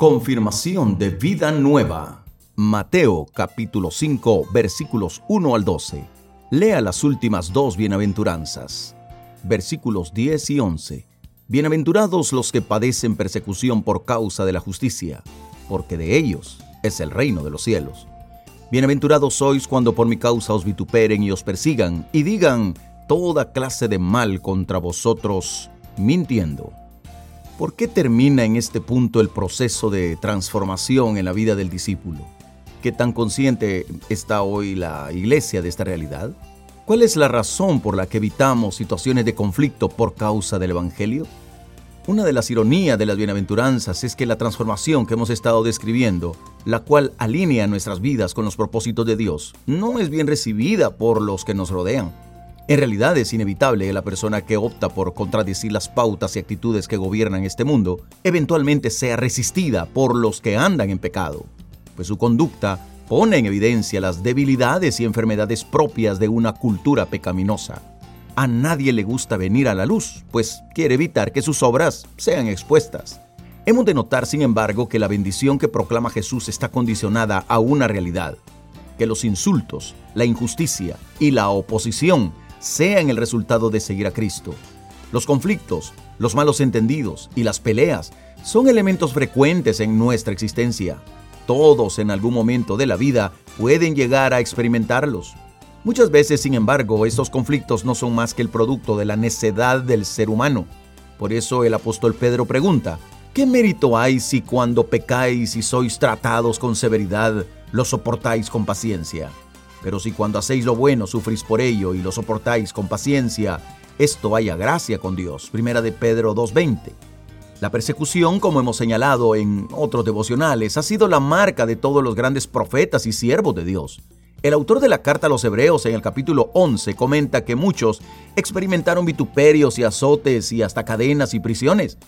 Confirmación de vida nueva. Mateo capítulo 5 versículos 1 al 12. Lea las últimas dos bienaventuranzas. Versículos 10 y 11. Bienaventurados los que padecen persecución por causa de la justicia, porque de ellos es el reino de los cielos. Bienaventurados sois cuando por mi causa os vituperen y os persigan y digan toda clase de mal contra vosotros, mintiendo. ¿Por qué termina en este punto el proceso de transformación en la vida del discípulo? ¿Qué tan consciente está hoy la iglesia de esta realidad? ¿Cuál es la razón por la que evitamos situaciones de conflicto por causa del Evangelio? Una de las ironías de las bienaventuranzas es que la transformación que hemos estado describiendo, la cual alinea nuestras vidas con los propósitos de Dios, no es bien recibida por los que nos rodean. En realidad es inevitable que la persona que opta por contradecir las pautas y actitudes que gobiernan este mundo eventualmente sea resistida por los que andan en pecado, pues su conducta pone en evidencia las debilidades y enfermedades propias de una cultura pecaminosa. A nadie le gusta venir a la luz, pues quiere evitar que sus obras sean expuestas. Hemos de notar, sin embargo, que la bendición que proclama Jesús está condicionada a una realidad, que los insultos, la injusticia y la oposición sean el resultado de seguir a Cristo. Los conflictos, los malos entendidos y las peleas son elementos frecuentes en nuestra existencia. Todos en algún momento de la vida pueden llegar a experimentarlos. Muchas veces, sin embargo, estos conflictos no son más que el producto de la necedad del ser humano. Por eso el apóstol Pedro pregunta, ¿qué mérito hay si cuando pecáis y sois tratados con severidad, lo soportáis con paciencia? Pero si cuando hacéis lo bueno sufrís por ello y lo soportáis con paciencia, esto haya gracia con Dios. Primera de Pedro 2.20. La persecución, como hemos señalado en otros devocionales, ha sido la marca de todos los grandes profetas y siervos de Dios. El autor de la carta a los Hebreos en el capítulo 11 comenta que muchos experimentaron vituperios y azotes y hasta cadenas y prisiones.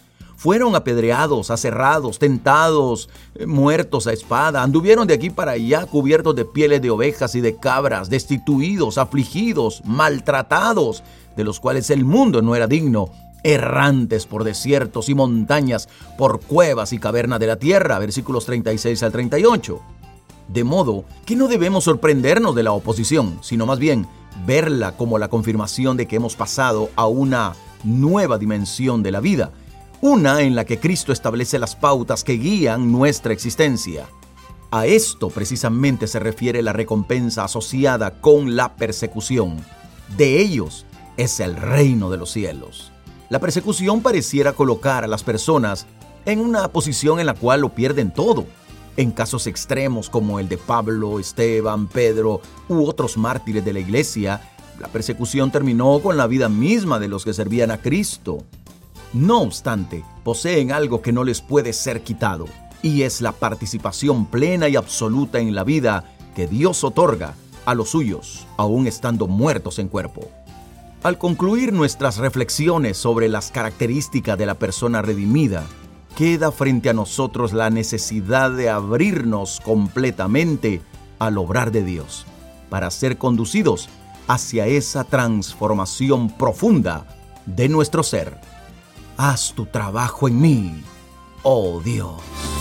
Fueron apedreados, aserrados, tentados, eh, muertos a espada, anduvieron de aquí para allá cubiertos de pieles de ovejas y de cabras, destituidos, afligidos, maltratados, de los cuales el mundo no era digno, errantes por desiertos y montañas, por cuevas y cavernas de la tierra, versículos 36 al 38. De modo que no debemos sorprendernos de la oposición, sino más bien verla como la confirmación de que hemos pasado a una nueva dimensión de la vida, una en la que Cristo establece las pautas que guían nuestra existencia. A esto precisamente se refiere la recompensa asociada con la persecución. De ellos es el reino de los cielos. La persecución pareciera colocar a las personas en una posición en la cual lo pierden todo. En casos extremos como el de Pablo, Esteban, Pedro u otros mártires de la iglesia, la persecución terminó con la vida misma de los que servían a Cristo. No obstante, poseen algo que no les puede ser quitado, y es la participación plena y absoluta en la vida que Dios otorga a los suyos, aún estando muertos en cuerpo. Al concluir nuestras reflexiones sobre las características de la persona redimida, queda frente a nosotros la necesidad de abrirnos completamente al obrar de Dios, para ser conducidos hacia esa transformación profunda de nuestro ser haz tu trabajo en mí, oh Dios.